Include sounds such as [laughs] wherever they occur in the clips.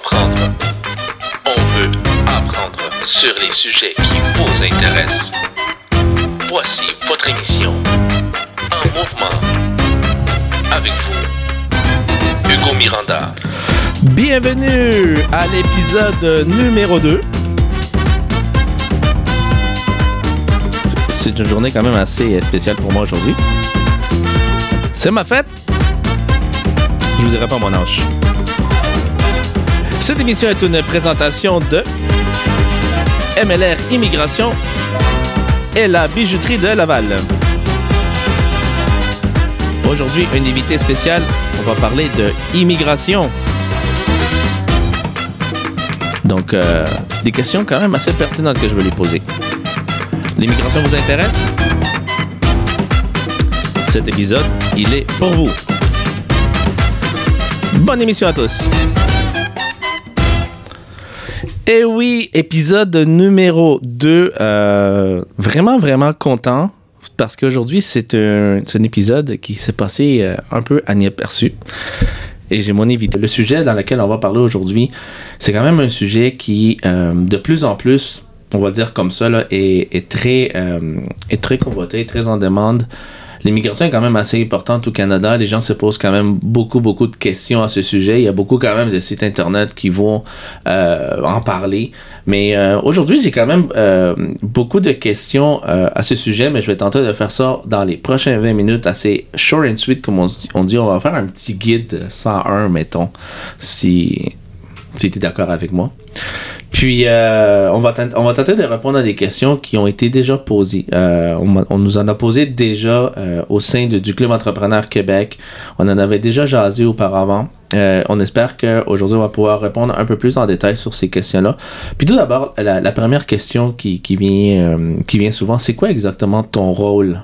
On veut apprendre sur les sujets qui vous intéressent. Voici votre émission En mouvement. Avec vous, Hugo Miranda. Bienvenue à l'épisode numéro 2. C'est une journée quand même assez spéciale pour moi aujourd'hui. C'est ma fête. Je vous dirai pas mon âge. Cette émission est une présentation de MLR Immigration et la bijouterie de Laval. Aujourd'hui, une invitée spéciale. On va parler de immigration. Donc, euh, des questions quand même assez pertinentes que je veux lui poser. L'immigration vous intéresse? Cet épisode, il est pour vous. Bonne émission à tous. Et oui, épisode numéro 2. Euh, vraiment, vraiment content parce qu'aujourd'hui, c'est un, épisode qui s'est passé euh, un peu inaperçu. Et j'ai mon invité. Le sujet dans lequel on va parler aujourd'hui, c'est quand même un sujet qui, euh, de plus en plus, on va dire comme ça, est très convoité, très en demande. L'immigration est quand même assez importante au Canada. Les gens se posent quand même beaucoup, beaucoup de questions à ce sujet. Il y a beaucoup quand même de sites internet qui vont euh, en parler. Mais euh, aujourd'hui, j'ai quand même euh, beaucoup de questions euh, à ce sujet, mais je vais tenter de faire ça dans les prochaines 20 minutes, assez short and sweet, comme on, dit. on dit. On va faire un petit guide 101, mettons, si tu es d'accord avec moi. Puis, euh, on, va on va tenter de répondre à des questions qui ont été déjà posées. Euh, on, nous en a posé déjà euh, au sein du Club Entrepreneur Québec. On en avait déjà jasé auparavant. On espère qu'aujourd'hui, on va pouvoir répondre un peu plus en détail sur ces questions-là. Puis tout d'abord, la, première question qui, qui, vient, qui vient souvent, c'est quoi exactement ton rôle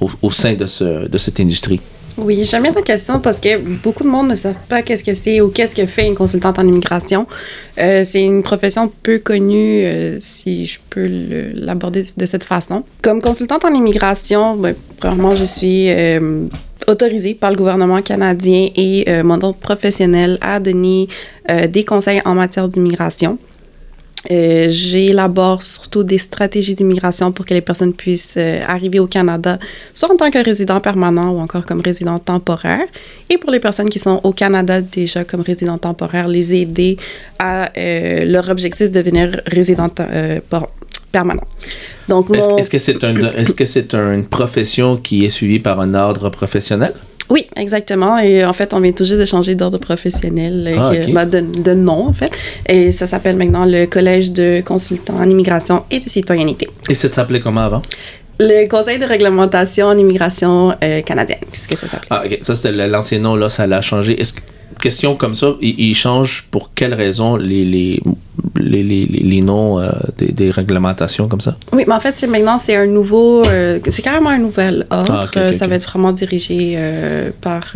au, au sein de, ce, de cette industrie? Oui, j'aime bien ta question parce que beaucoup de monde ne savent pas qu'est-ce que c'est ou qu'est-ce que fait une consultante en immigration. Euh, c'est une profession peu connue, euh, si je peux l'aborder de cette façon. Comme consultante en immigration, ben, premièrement, je suis euh, autorisée par le gouvernement canadien et mon ordre professionnel à donner des conseils en matière d'immigration. Euh, J'élabore surtout des stratégies d'immigration pour que les personnes puissent euh, arriver au Canada, soit en tant que résident permanent ou encore comme résident temporaire. Et pour les personnes qui sont au Canada déjà comme résident temporaire, les aider à euh, leur objectif de devenir résident euh, permanent. Donc, Est-ce mon- est-ce que c'est un, est-ce que c'est une profession qui est suivie par un ordre professionnel? Oui, exactement. Et en fait, on vient tout juste de changer d'ordre professionnel, euh, Ah, ben, de, de nom, en fait. Et ça s'appelle maintenant le Collège de consultants en immigration et de citoyenneté. Et ça s'appelait comment avant? Le Conseil de réglementation en immigration euh, canadienne, c'est ce que ça s'appelle? Ah, ok. Ça, c'était l'ancien nom, là, ça l'a changé. Est-ce que, question comme ça, il, il change pour quelles raisons les, les, les, les, les- noms euh, des, des réglementations comme ça? Oui, mais en fait, c'est maintenant, c'est un nouveau, euh, c'est carrément un nouvel ordre. Ah, ça va être vraiment dirigé par,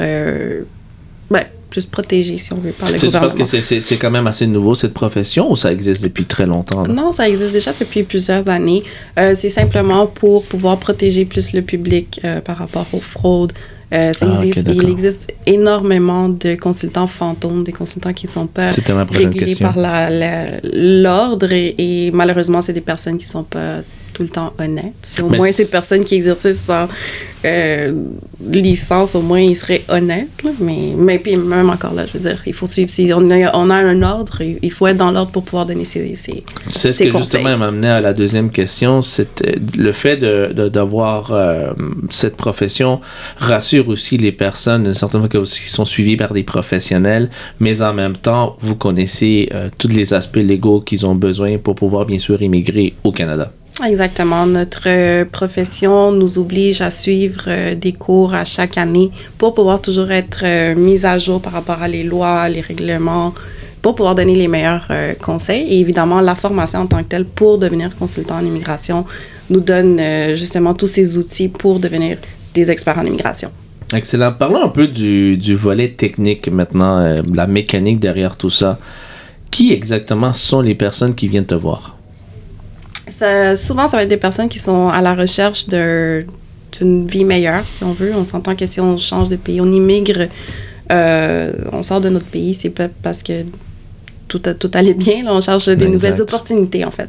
plus protégé, si on veut, par le C'est parce gouvernement. que c'est- quand même assez nouveau, cette profession, ou ça existe depuis très longtemps? là? Non, ça existe déjà depuis plusieurs années. Euh, c'est simplement pour pouvoir protéger plus le public euh, par rapport aux fraudes. Euh, ça Ah, existe, il existe énormément de consultants fantômes, des consultants qui ne sont pas régulés question. par la- la- l'ordre et, et malheureusement, c'est des personnes qui ne sont pas tout le temps honnêtes. Si au Mais moins ces personnes qui exercent sans euh, licence, au moins ils seraient honnêtes. là. Mais, mais puis même encore là, je veux dire, il faut suivre. Si on a, on a un ordre, il faut être dans l'ordre pour pouvoir donner ces, ces, C'est ce que conseils. justement m'amenait à la deuxième question, c'était le fait de de- d'avoir euh, cette profession rassure aussi les personnes, d'une certaine façon, qui sont suivies par des professionnels, mais en même temps, vous connaissez euh, tous les aspects légaux qu'ils ont besoin pour pouvoir bien sûr immigrer au Canada. Exactement. Notre euh, profession nous oblige à suivre euh, des cours à chaque année pour pouvoir toujours être euh, mis à jour par rapport à les lois, les règlements, pour pouvoir donner les meilleurs conseils. Et évidemment, la formation en tant que telle pour devenir consultant en immigration nous donne justement tous ces outils pour devenir des experts en immigration. Excellent. Parlons un peu du, du volet technique maintenant, la mécanique derrière tout ça. Qui exactement sont les personnes qui viennent te voir? Ça- souvent, ça va être des personnes qui sont à la recherche d'une vie meilleure, si on veut. On s'entend que si on change de pays, on immigre, euh, on sort de notre pays, c'est pas parce que tout, tout allait bien. Là, on cherche des Exact. nouvelles opportunités, en fait.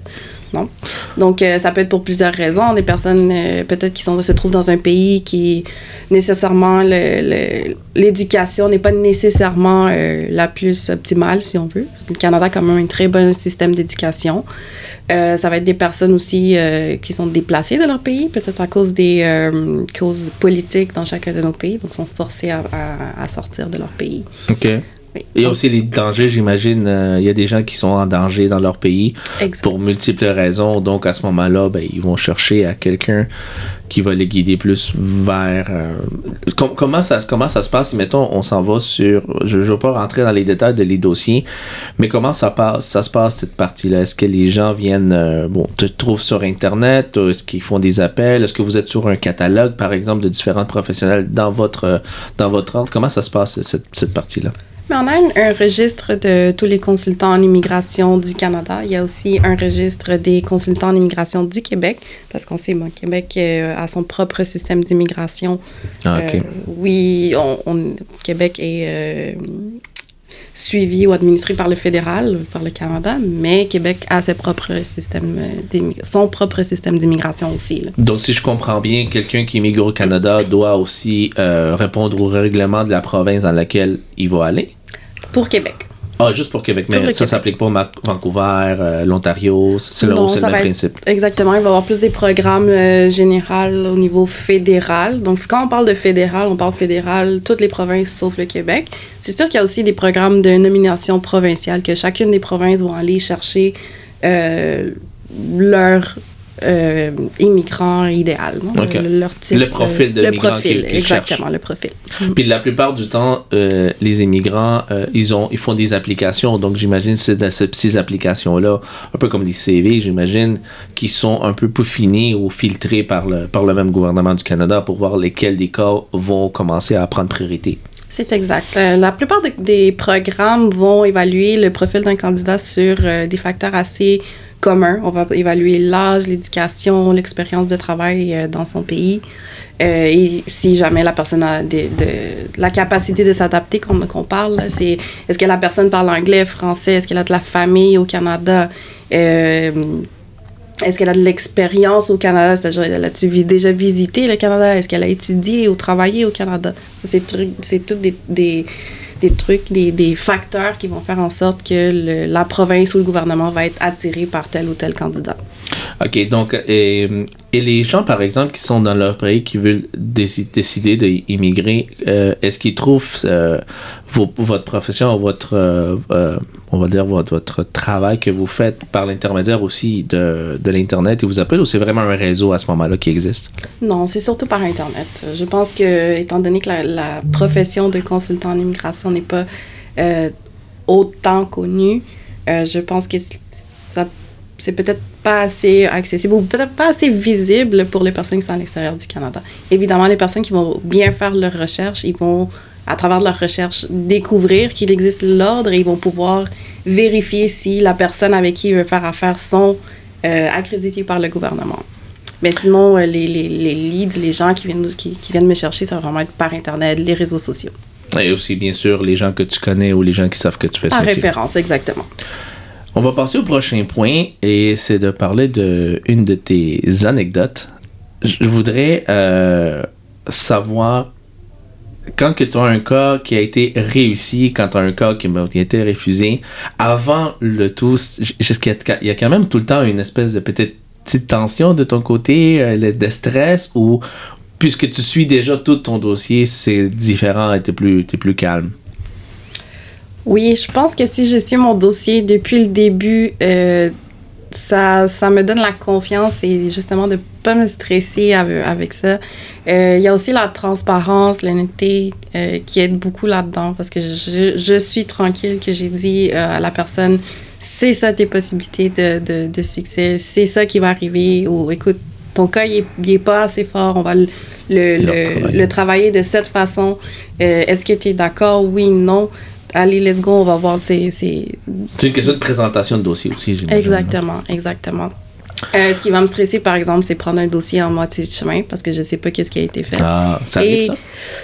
Donc, euh, ça peut être pour plusieurs raisons. Des personnes, euh, peut-être, qui se trouvent dans un pays qui, nécessairement, l'éducation n'est pas nécessairement euh, la plus optimale, si on veut. Le Canada a quand même un très bon système d'éducation. Ça va être des personnes aussi qui sont déplacées de leur pays, peut-être à cause des causes politiques dans chacun de nos pays, donc sont forcés à, à- à sortir de leur pays. OK. Oui. Il y a Donc, aussi les dangers, j'imagine. euh, il y a des gens qui sont en danger dans leur pays exact. pour multiples raisons. Donc, à ce moment-là, ben, ils vont chercher à quelqu'un qui va les guider plus vers... euh, com- comment, ça, comment ça se passe? Mettons, on s'en va sur... Je ne veux pas rentrer dans les détails de les dossiers, mais comment ça, passe, ça se passe, cette partie-là? Est-ce que les gens viennent... euh, bon, te trouvent sur Internet? Est-ce qu'ils font des appels? Est-ce que vous êtes sur un catalogue, par exemple, de différents professionnels dans votre, euh, dans votre ordre? Comment ça se passe, cette, cette partie-là? Mais on a un, un registre de tous les consultants en immigration du Canada. Il y a aussi un registre des consultants en immigration du Québec, parce qu'on sait, bon, Québec euh, a son propre système d'immigration. Ah, OK. Euh, oui, on, on- Québec est euh, suivi ou administré par le fédéral, par le Canada, mais Québec a ses propres systèmes son propre système d'immigration aussi. là. Donc, si je comprends bien, quelqu'un qui immigre au Canada doit aussi euh, répondre aux règlements de la province dans laquelle il va aller? Pour Québec. Ah, juste pour Québec, Pour mais le ça Québec. s'applique pas à Vancouver, euh, l'Ontario, c'est le, Non, le même être- principe. Exactement, il va y avoir plus des programmes euh, généraux au niveau fédéral. Donc, quand on parle de fédéral, on parle fédéral, toutes les provinces sauf le Québec. C'est sûr qu'il y a aussi des programmes de nomination provinciale que chacune des provinces vont aller chercher euh, leur euh, immigrant idéal, leur type, Le profil de le profil, qu'ils- exactement, le profil. Puis la plupart du temps, euh, les immigrants, euh, ils ont, ils font des applications. Donc j'imagine c'est dans ces, ces applications-là, un peu comme des CV, j'imagine, qui sont un peu peaufinés ou filtrés par le, par le même gouvernement du Canada pour voir lesquels des cas vont commencer à prendre priorité. C'est exact. Euh, La plupart de- des programmes vont évaluer le profil d'un candidat sur des facteurs assez communs. On va évaluer l'âge, l'éducation, l'expérience de travail euh, dans son pays. Euh, et si jamais la personne a de, la capacité de s'adapter, qu'on qu'on parle, c'est est-ce que la personne parle anglais, français, est-ce qu'elle a de la famille au Canada, euh, est-ce qu'elle a de l'expérience au Canada, c'est-à-dire vi- déjà visité le Canada, est-ce qu'elle a étudié ou travaillé au Canada? C'est truc- c'est tout des, des, des trucs, des, des facteurs qui vont faire en sorte que la province ou le gouvernement va être attiré par tel ou tel candidat. OK, donc, et, et les gens, par exemple, qui sont dans leur pays, qui veulent déci- décider d'immigrer, euh, est-ce qu'ils trouvent euh, votre profession, votre, euh, euh, on va dire, votre, travail que vous faites par l'intermédiaire aussi de, de l'Internet et vous appellent ou c'est vraiment un réseau à ce moment-là qui existe? Non, c'est surtout par Internet. Je pense que, étant donné que la, la profession de consultant en immigration n'est pas euh, autant connue, euh, je pense que ça c'est peut-être pas assez accessible ou peut-être pas assez visible pour les personnes qui sont à l'extérieur du Canada. Évidemment, les personnes qui vont bien faire leurs recherches, ils vont, à travers leurs recherches, découvrir qu'il existe l'ordre et ils vont pouvoir vérifier si la personne avec qui ils veulent faire affaire sont euh, accréditées par le gouvernement. Mais sinon, euh, les, les, les leads, les gens qui viennent, nous- qui, qui viennent me chercher, ça va vraiment être par Internet, les réseaux sociaux. Et aussi, bien sûr, les gens que tu connais ou les gens qui savent que tu fais ce Par métier. référence, exactement. On va passer au prochain point et c'est de parler de une de tes anecdotes. Je voudrais euh, savoir quand tu as un cas qui a été réussi, quand tu as un cas qui a été refusé, avant le tout, il y a quand même tout le temps une espèce de petite tension de ton côté, euh, de stress ou puisque tu suis déjà tout ton dossier, c'est différent et t'es plus, t'es plus calme? Oui, je pense que si je suis mon dossier depuis le début, euh, ça, ça me donne la confiance et justement de pas me stresser avec, avec ça. Euh, Il y a aussi la transparence, l'honnêteté euh, qui aide beaucoup là-dedans parce que je, je suis tranquille que j'ai dit euh, à la personne c'est ça tes possibilités de, de, de succès, c'est ça qui va arriver ou écoute, ton cas il est, il est pas assez fort, on va le, le, travailler de cette façon. Est-ce que tu es d'accord? Oui, non. Allez, let's go, on va voir. C'est une question de présentation de dossier aussi, j'imagine. Exactement, exactement. Euh, ce qui va me stresser, par exemple, c'est prendre un dossier en moitié de chemin parce que je sais pas qu'est-ce qui a été fait. Ah, ça arrive, Et ça?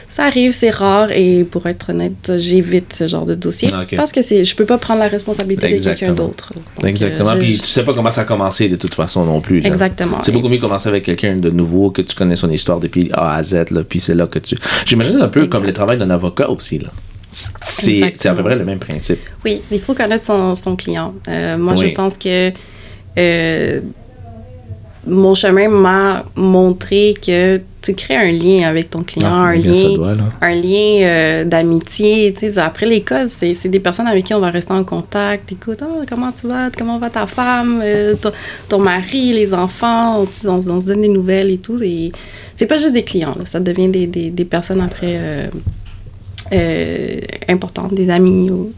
Ça arrive, c'est rare et pour être honnête, j'évite ce genre de dossier Ah, ok. parce que c'est, je peux pas prendre la responsabilité de quelqu'un d'autre. Donc, Exactement. euh, je- Puis tu sais pas comment ça a commencé de toute façon non plus. là. Exactement. C'est beaucoup mieux commencer avec quelqu'un de nouveau, que tu connais son histoire depuis A à Z, là, puis c'est là que tu. J'imagine un peu comme le travail d'un avocat aussi. Là. C'est c'est à peu près le même principe. Oui, il faut connaître son, son client. Euh, moi, Oui. je pense que euh, mon chemin m'a montré que tu crées un lien avec ton client, Ah, un, lien, doit, un lien euh, d'amitié. Après l'école, c'est c'est des personnes avec qui on va rester en contact. Écoute, Ah, comment tu vas? Comment va ta femme? Euh, ton, ton mari, les enfants? On, se donne des nouvelles et tout. Et c'est pas juste des clients, là. ça devient des, des, des personnes après euh, euh, importantes, des amis. Ou,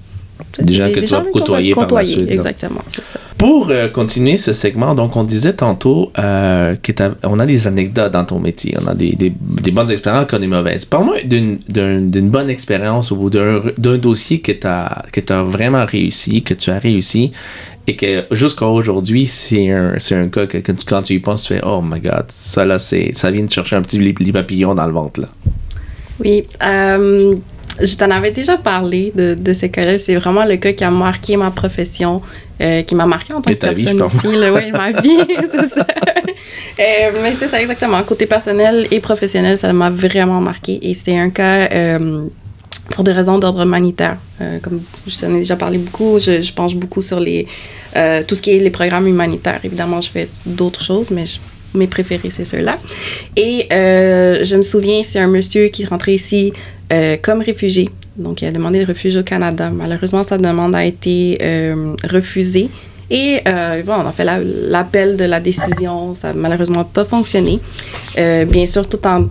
Des gens que tu vas avec qui on va côtoyer par la côtoyer, suite, là. Exactement, c'est ça. Pour euh, continuer ce segment, donc on disait tantôt euh, qu'on a des anecdotes dans ton métier, on a des, des, des bonnes expériences qu'on des mauvaises. Parle-moi d'une- d'un- d'une bonne expérience ou d'un d'un dossier que tu as, que as vraiment réussi, que tu as réussi, et que jusqu'à aujourd'hui, c'est un, c'est un cas que, que tu- quand tu y penses, tu fais Oh my god, ça là, c'est- ça vient de chercher un petit papillon dans le ventre. Là. Oui, euh, je t'en avais déjà parlé de, de ce cas-là. C'est vraiment le cas qui a marqué ma profession, euh, qui m'a marqué en tant que vie, personne pense. aussi. là, oui, ma vie, [laughs] c'est ça. Euh, mais c'est ça, exactement. Côté personnel et professionnel, ça m'a vraiment marqué. Et c'était un cas euh, pour des raisons d'ordre humanitaire. Comme je t'en ai déjà parlé beaucoup, je, je penche beaucoup sur les, tout ce qui est les programmes humanitaires. Évidemment, je fais d'autres choses, mais je- mes préférés, c'est ceux-là. Et euh, je me souviens, c'est un monsieur qui rentrait ici euh, comme réfugié. Donc, il a demandé le refuge au Canada. Malheureusement, sa demande a été euh, refusée. Et bon, on a fait la- l'appel de la décision. Ça n'a malheureusement pas fonctionné. Bien sûr, tout en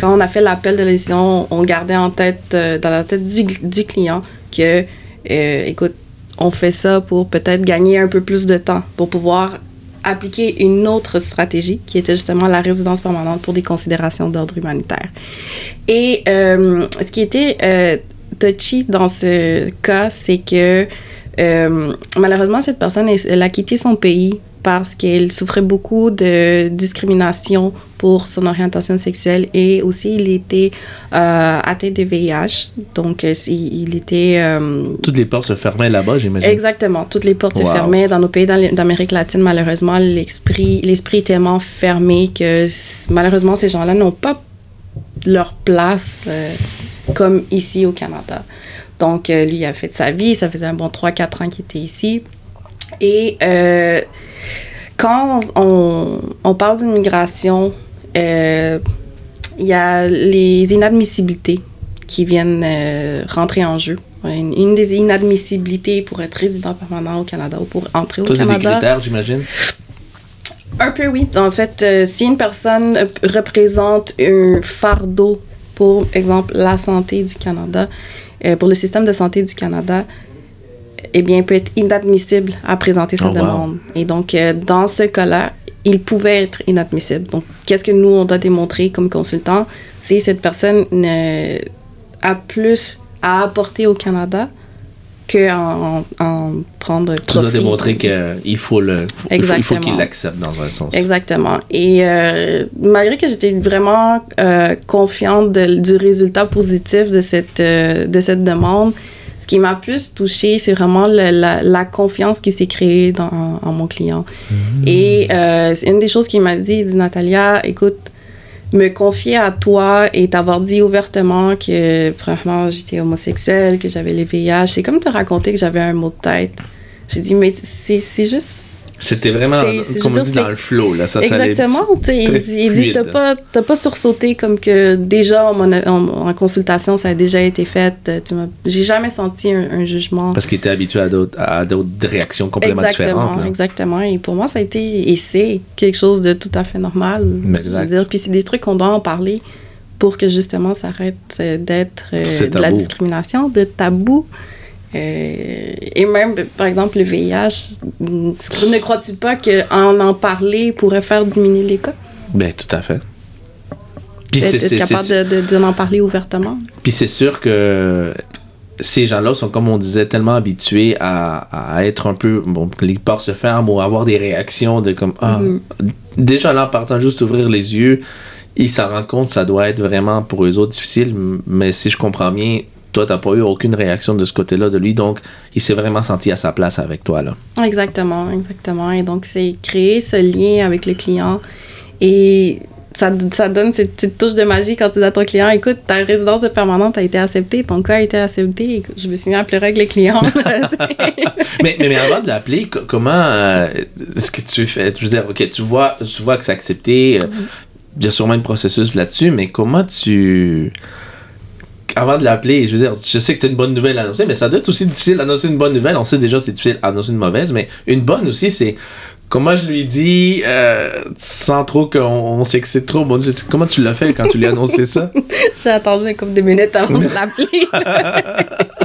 quand on a fait l'appel de la décision, on gardait en tête, dans la tête du, du client que, écoute, on fait ça pour peut-être gagner un peu plus de temps, pour pouvoir appliquer une autre stratégie qui était justement la résidence permanente pour des considérations d'ordre humanitaire. Et euh, ce qui était euh, touchy dans ce cas, c'est que euh, malheureusement, cette personne, elle, a quitté son pays parce qu'elle souffrait beaucoup de discrimination pour son orientation sexuelle et aussi il était euh, atteint de VIH. Donc, euh, il était... euh, Toutes les portes se fermaient là-bas, j'imagine. Exactement. Toutes les portes se fermaient. Dans nos pays d'Am- d'Amérique latine, malheureusement, l'esprit est tellement fermé que malheureusement, ces gens-là n'ont pas leur place euh, comme ici au Canada. Donc, lui, a fait sa vie. Ça faisait un bon 3-4 ans qu'il était ici. Et quand on, on parle d'immigration, euh, il y a les inadmissibilités qui viennent euh, rentrer en jeu. Une, une des inadmissibilités pour être résident permanent au Canada ou pour entrer au Toi, c'est des Canada. critères, j'imagine? Un peu oui. En fait, euh, si une personne représente un fardeau pour exemple la santé du Canada, pour le système de santé du Canada, eh bien, peut être inadmissible à présenter sa Oh, wow. demande. Et donc, euh, dans ce cas-là, il pouvait être inadmissible. Donc, qu'est-ce que nous, on doit démontrer comme consultant? C'est cette personne ne- a plus à apporter au Canada qu'en en, en prendre Tu dois profit? démontrer qu'il faut le. il faut- Il faut qu'il l'accepte dans un sens. Exactement. Et euh, malgré que j'étais vraiment euh, confiante de- du résultat positif de cette, euh, de cette demande, qui m'a plus touchée, c'est vraiment le- la, la confiance qui s'est créée dans, en mon client. Et euh, c'est une des choses qu'il m'a dit, il dit Natalia, écoute, me confier à toi et t'avoir dit ouvertement que, premièrement, j'étais homosexuelle, que j'avais les VIH, c'est comme te raconter que j'avais un mot de tête. J'ai dit, mais c'est juste C'était vraiment, comme on dit, dans le flow. Là. Ça, ça allait- Exactement. sais, très il dit, il dit fluide. t'as pas, pas sursauté comme que déjà en, mon- en- en consultation, ça a déjà été fait. euh, J'ai jamais senti un, un jugement. Parce qu'il était habitué à d'autres, à d'autres réactions complètement exactement, différentes. là. exactement. Et pour moi, ça a été et c'est quelque chose de tout à fait normal. Exact. Dire, Puis c'est des trucs qu'on doit en parler pour que justement ça arrête euh, d'être euh, de la discrimination, de tabou. Euh, et même, par exemple, le VIH, ne crois-tu pas qu'en en parler pourrait faire diminuer les cas? Ben, tout à fait. Puis c'est, capable c'est- de, de, d'en parler ouvertement. puis c'est sûr que ces gens-là sont, comme on disait, tellement habitués à, à être un peu, bon, les portes se ferment ou avoir des réactions de comme, ah, déjà là, en partant juste ouvrir les yeux, ils s'en rendent compte, ça doit être vraiment pour eux autres difficile, mais si je comprends bien, toi, t'as pas eu aucune réaction de ce côté-là de lui, donc il s'est vraiment senti à sa place avec toi, là. Exactement, exactement. Et donc, c'est créer ce lien avec le client et ça, ça, donne cette petite touche de magie quand tu dis à ton client écoute, ta résidence de permanente a été acceptée, ton cas a été accepté. Je me suis mis à pleurer avec les clients. [laughs] mais, mais, mais, avant de l'appeler, comment euh, est-ce que tu fais Je veux dire, ok, tu vois, tu vois que c'est accepté. Euh, mm-hmm. Il y a sûrement un processus là-dessus, mais comment tu avant de l'appeler, je veux dire, je sais que tu as une bonne nouvelle à annoncer, mais ça doit être aussi difficile d'annoncer une bonne nouvelle. On sait déjà que c'est difficile d'annoncer une mauvaise, mais une bonne aussi, c'est comment je lui dis euh, sans trop qu'on s'excite trop. Bon, comment tu l'as fait quand tu lui as annoncé ça? [laughs] J'ai attendu un couple de minutes avant de l'appeler. [laughs]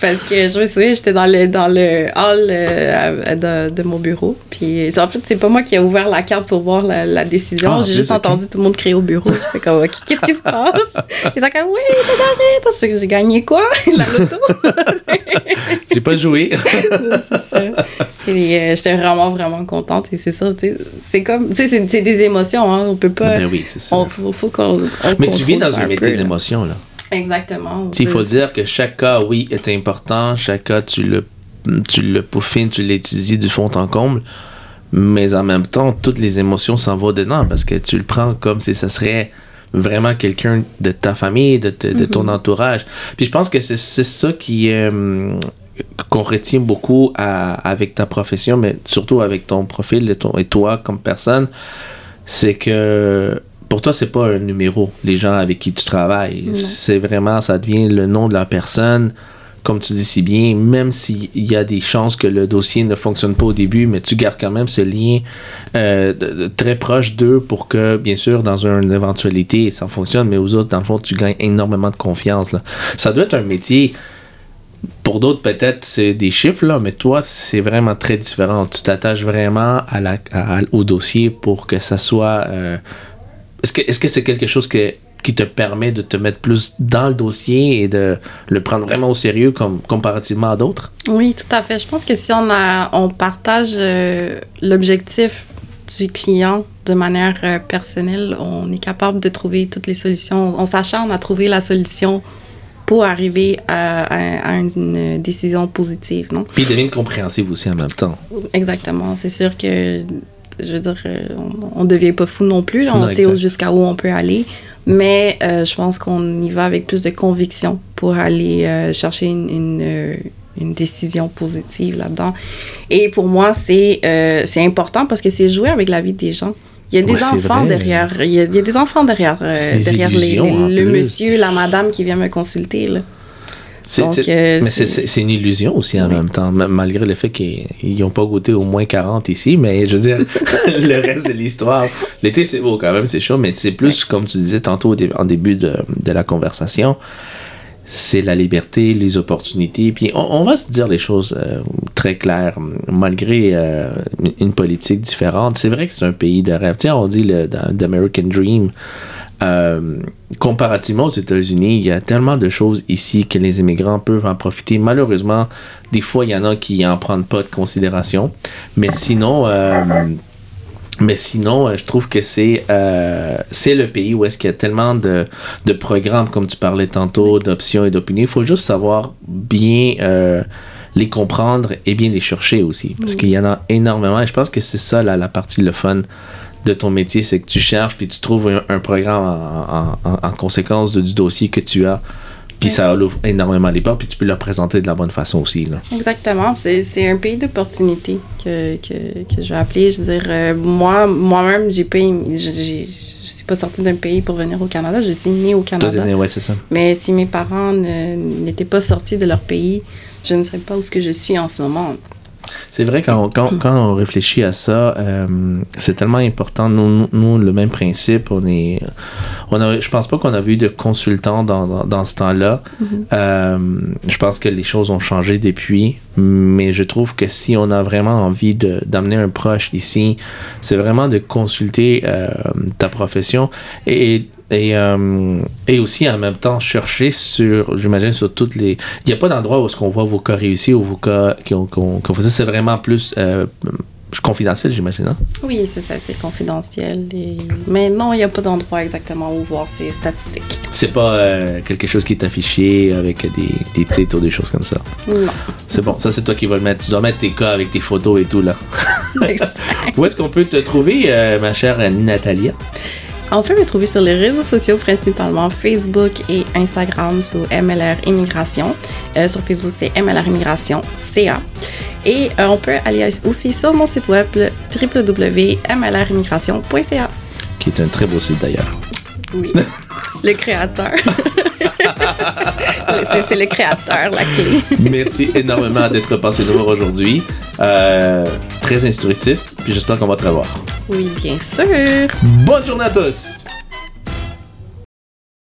Parce que je me souviens, j'étais dans le, dans le hall euh, de, de, mon bureau. Puis en fait, c'est pas moi qui ai ouvert la carte pour voir la, la décision. Ah, J'ai juste entendu tout le monde crier au bureau. Je fais comme, qu'est-ce qui se passe? [laughs] Ils sont comme, oui, t'as gagné. J'ai gagné quoi? [laughs] La loto? [laughs] J'ai pas joué. c'est ça. Et euh, j'étais vraiment, vraiment contente. Et c'est ça, c'est comme, tu sais, c'est des émotions, hein. On peut pas. Ben oui, c'est ça. Il faut qu'on. Mais tu vis dans un métier d'émotion, là. Exactement. Il faut dire que chaque cas, oui, est important. Chaque cas, tu le, tu le peaufines, tu l'étudies du fond en comble. Mais en même temps, toutes les émotions s'en vont dedans parce que tu le prends comme si ça serait vraiment quelqu'un de ta famille, de, de ton mm-hmm. entourage. Puis je pense que c'est ça qui euh, qu'on retient beaucoup avec ta profession, mais surtout avec ton profil et, ton, et toi comme personne, c'est que pour toi, c'est pas un numéro, les gens avec qui tu travailles. C'est vraiment, ça devient le nom de la personne, comme tu dis si bien, même s'il y a des chances que le dossier ne fonctionne pas au début, mais tu gardes quand même ce lien euh, très proche d'eux pour que, bien sûr, dans une éventualité, ça fonctionne, mais aux autres, dans le fond, tu gagnes énormément de confiance. Là. Ça doit être un métier. Pour d'autres, peut-être, c'est des chiffres, là, mais toi, c'est vraiment très différent. Tu t'attaches vraiment à la, au dossier pour que ça soit euh, est-ce que est-ce que c'est quelque chose qui te permet de te mettre plus dans le dossier et de le prendre vraiment au sérieux comme comparativement à d'autres? Oui, tout à fait. Je pense que si on a on partage euh, l'objectif du client de manière euh, personnelle, on est capable de trouver toutes les solutions. On s'acharne à trouver la solution pour arriver à, une décision positive, non? Puis il devient compréhensible aussi en même temps. Exactement. C'est sûr que je veux dire, euh, on, ne devient pas fou non plus. Là, on sait jusqu'à où on peut aller. Mais euh, je pense qu'on y va avec plus de conviction pour aller euh, chercher une, une, décision positive là-dedans. Et pour moi, c'est c'est important parce que c'est jouer avec la vie des gens. Il y a des enfants derrière. Il y, a, des enfants derrière, derrière le monsieur, la madame qui vient me consulter. Là. Euh, mais c'est une illusion aussi en même temps, malgré le fait qu'ils n'ont pas goûté au moins 40 ici, mais je veux dire, [laughs] le reste de l'histoire. L'été, c'est beau quand même, c'est chaud, mais c'est plus, comme tu disais tantôt en début de, de la conversation, c'est la liberté, les opportunités. Puis on, va se dire les choses euh, très claires, malgré euh, une politique différente. C'est vrai que c'est un pays de rêve. Tiens, on dit le, American Dream. Euh, comparativement aux États-Unis, il y a tellement de choses ici que les immigrants peuvent en profiter. Malheureusement, des fois, il y en a qui en prennent pas de considération. Mais sinon, euh, mais sinon, euh, je trouve que c'est c'est le pays où est-ce qu'il y a tellement de, de, programmes, comme tu parlais tantôt, d'options et d'opinions. Il faut juste savoir bien les comprendre et bien les chercher aussi. Parce qu'il y en a énormément. Et je pense que c'est ça la, la partie le fun de ton métier, c'est que tu cherches puis tu trouves un, programme en, conséquence du dossier que tu as. Puis ça ouvre énormément les portes, puis tu peux leur présenter de la bonne façon aussi. Là. Exactement. C'est un pays d'opportunité que, que, que, je vais appeler. Je veux dire, euh, moi, moi-même, j'ai pas. Je suis pas sortie d'un pays pour venir au Canada. Je suis née au Canada. Né, ouais, ça. Mais si mes parents n'étaient pas sortis de leur pays, je ne serais pas où ce que je suis en ce moment. C'est vrai, quand, quand, quand, on réfléchit à ça, euh, c'est tellement important. Nous, nous, le même principe, on est. On a, je pense pas qu'on a vu de consultants dans, dans, ce temps-là. Mm-hmm. Euh, je pense que les choses ont changé depuis, mais je trouve que si on a vraiment envie d'amener un proche ici, c'est vraiment de consulter euh, ta profession. Et, Et, euh, et aussi en même temps chercher sur, j'imagine, sur toutes les. Il n'y a pas d'endroit où est-ce qu'on voit vos cas réussis ou vos cas qu'on, faisait. C'est vraiment plus euh, confidentiel, j'imagine. Hein? Oui, c'est ça, c'est confidentiel. et- Mais non, il n'y a pas d'endroit exactement où voir ces statistiques. C'est pas euh, quelque chose qui est affiché avec des, des titres ou des choses comme ça? Non. C'est bon, ça c'est toi qui vas le mettre. Tu dois mettre tes cas avec tes photos et tout là. [laughs] Où est-ce qu'on peut te trouver, euh, ma chère Natalia? On peut me trouver sur les réseaux sociaux, principalement Facebook et Instagram sous MLR Immigration. Euh, sur Facebook, c'est MLR Immigration CA. Et euh, on peut aller aussi sur mon site web le www.mlrimmigration.ca. Qui est un très beau site d'ailleurs. Oui, [laughs] le créateur. [laughs] [laughs] c'est, le créateur, la clé. Merci énormément d'être passé nous voir aujourd'hui. Euh, très instructif, puis j'espère qu'on va te revoir. Oui, bien sûr. Bonne journée à tous!